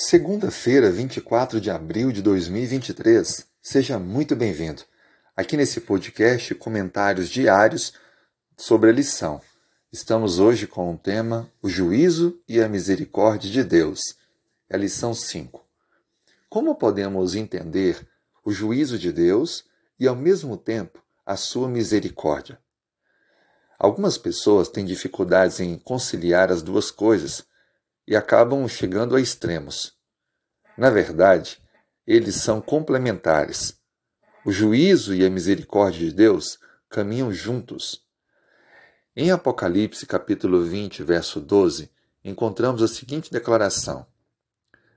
Segunda-feira, 24 de abril de 2023. Seja muito bem-vindo. Aqui nesse podcast, comentários diários sobre a lição. Estamos hoje com o tema O juízo e a misericórdia de Deus. É a lição 5. Como podemos entender o juízo de Deus e, ao mesmo tempo, a sua misericórdia? Algumas pessoas têm dificuldades em conciliar as duas coisas e acabam chegando a extremos. Na verdade, eles são complementares. O juízo e a misericórdia de Deus caminham juntos. Em Apocalipse, capítulo 20, verso 12, encontramos a seguinte declaração: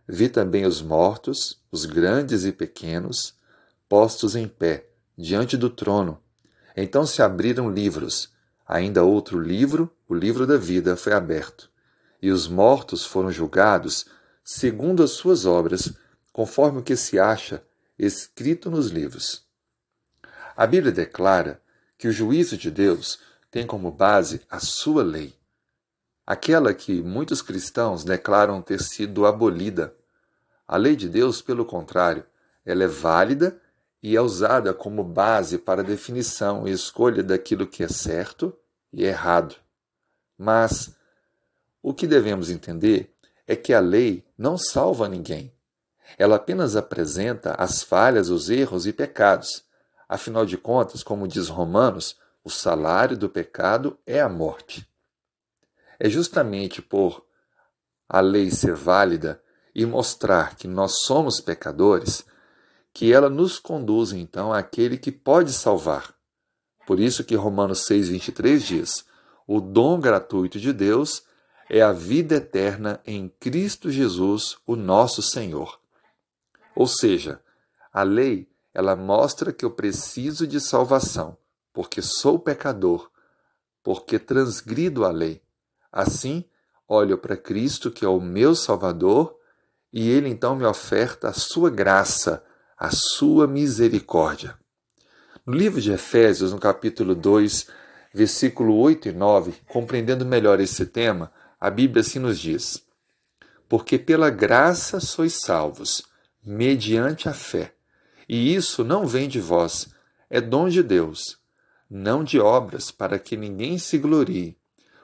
Vi também os mortos, os grandes e pequenos, postos em pé, diante do trono. Então se abriram livros. Ainda outro livro, o livro da vida, foi aberto e os mortos foram julgados segundo as suas obras, conforme o que se acha escrito nos livros. A Bíblia declara que o juízo de Deus tem como base a sua lei, aquela que muitos cristãos declaram ter sido abolida. A lei de Deus, pelo contrário, ela é válida e é usada como base para definição e escolha daquilo que é certo e errado. Mas o que devemos entender é que a lei não salva ninguém. Ela apenas apresenta as falhas, os erros e pecados. Afinal de contas, como diz Romanos, o salário do pecado é a morte. É justamente por a lei ser válida e mostrar que nós somos pecadores que ela nos conduz então àquele que pode salvar. Por isso que Romanos 6:23 diz: "O dom gratuito de Deus é a vida eterna em Cristo Jesus, o nosso Senhor. Ou seja, a lei, ela mostra que eu preciso de salvação, porque sou pecador, porque transgrido a lei. Assim, olho para Cristo, que é o meu Salvador, e ele então me oferta a sua graça, a sua misericórdia. No livro de Efésios, no capítulo 2, versículo 8 e 9, compreendendo melhor esse tema, a Bíblia assim nos diz: Porque pela graça sois salvos, mediante a fé. E isso não vem de vós, é dom de Deus, não de obras, para que ninguém se glorie,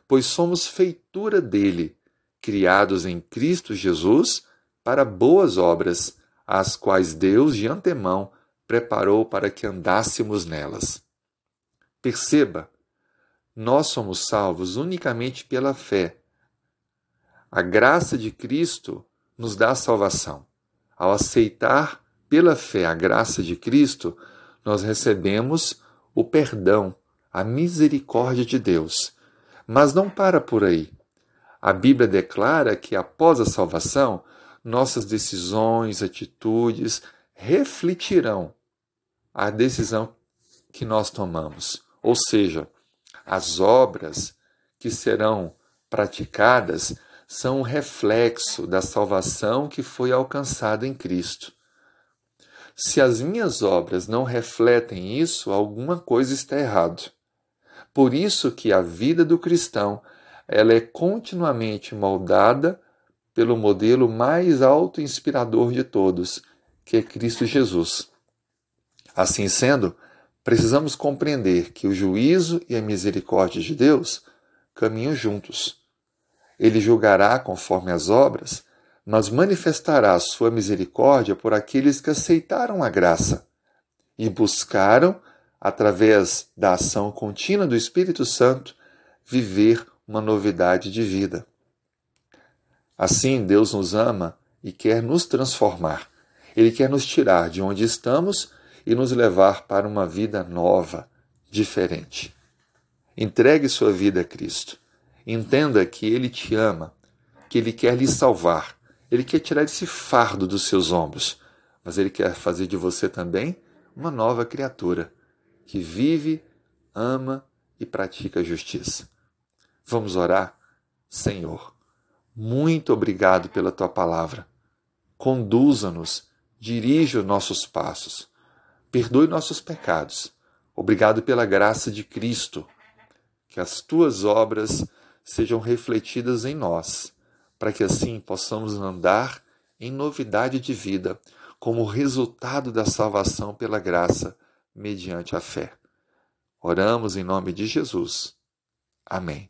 pois somos feitura dele, criados em Cristo Jesus para boas obras, as quais Deus de antemão preparou para que andássemos nelas. Perceba, nós somos salvos unicamente pela fé a graça de Cristo nos dá salvação. Ao aceitar pela fé a graça de Cristo, nós recebemos o perdão, a misericórdia de Deus. Mas não para por aí. A Bíblia declara que após a salvação, nossas decisões, atitudes refletirão a decisão que nós tomamos. Ou seja, as obras que serão praticadas são um reflexo da salvação que foi alcançada em Cristo. Se as minhas obras não refletem isso, alguma coisa está errado. Por isso que a vida do cristão ela é continuamente moldada pelo modelo mais alto inspirador de todos, que é Cristo Jesus. Assim sendo, precisamos compreender que o juízo e a misericórdia de Deus caminham juntos. Ele julgará conforme as obras, mas manifestará sua misericórdia por aqueles que aceitaram a graça e buscaram, através da ação contínua do Espírito Santo, viver uma novidade de vida. Assim, Deus nos ama e quer nos transformar. Ele quer nos tirar de onde estamos e nos levar para uma vida nova, diferente. Entregue sua vida a Cristo. Entenda que Ele te ama, que Ele quer lhe salvar, Ele quer tirar esse fardo dos seus ombros, mas Ele quer fazer de você também uma nova criatura que vive, ama e pratica a justiça. Vamos orar? Senhor, muito obrigado pela tua palavra. Conduza-nos, dirija os nossos passos, perdoe nossos pecados. Obrigado pela graça de Cristo. Que as tuas obras sejam refletidas em nós, para que assim possamos andar em novidade de vida, como resultado da salvação pela graça, mediante a fé. Oramos em nome de Jesus. Amém.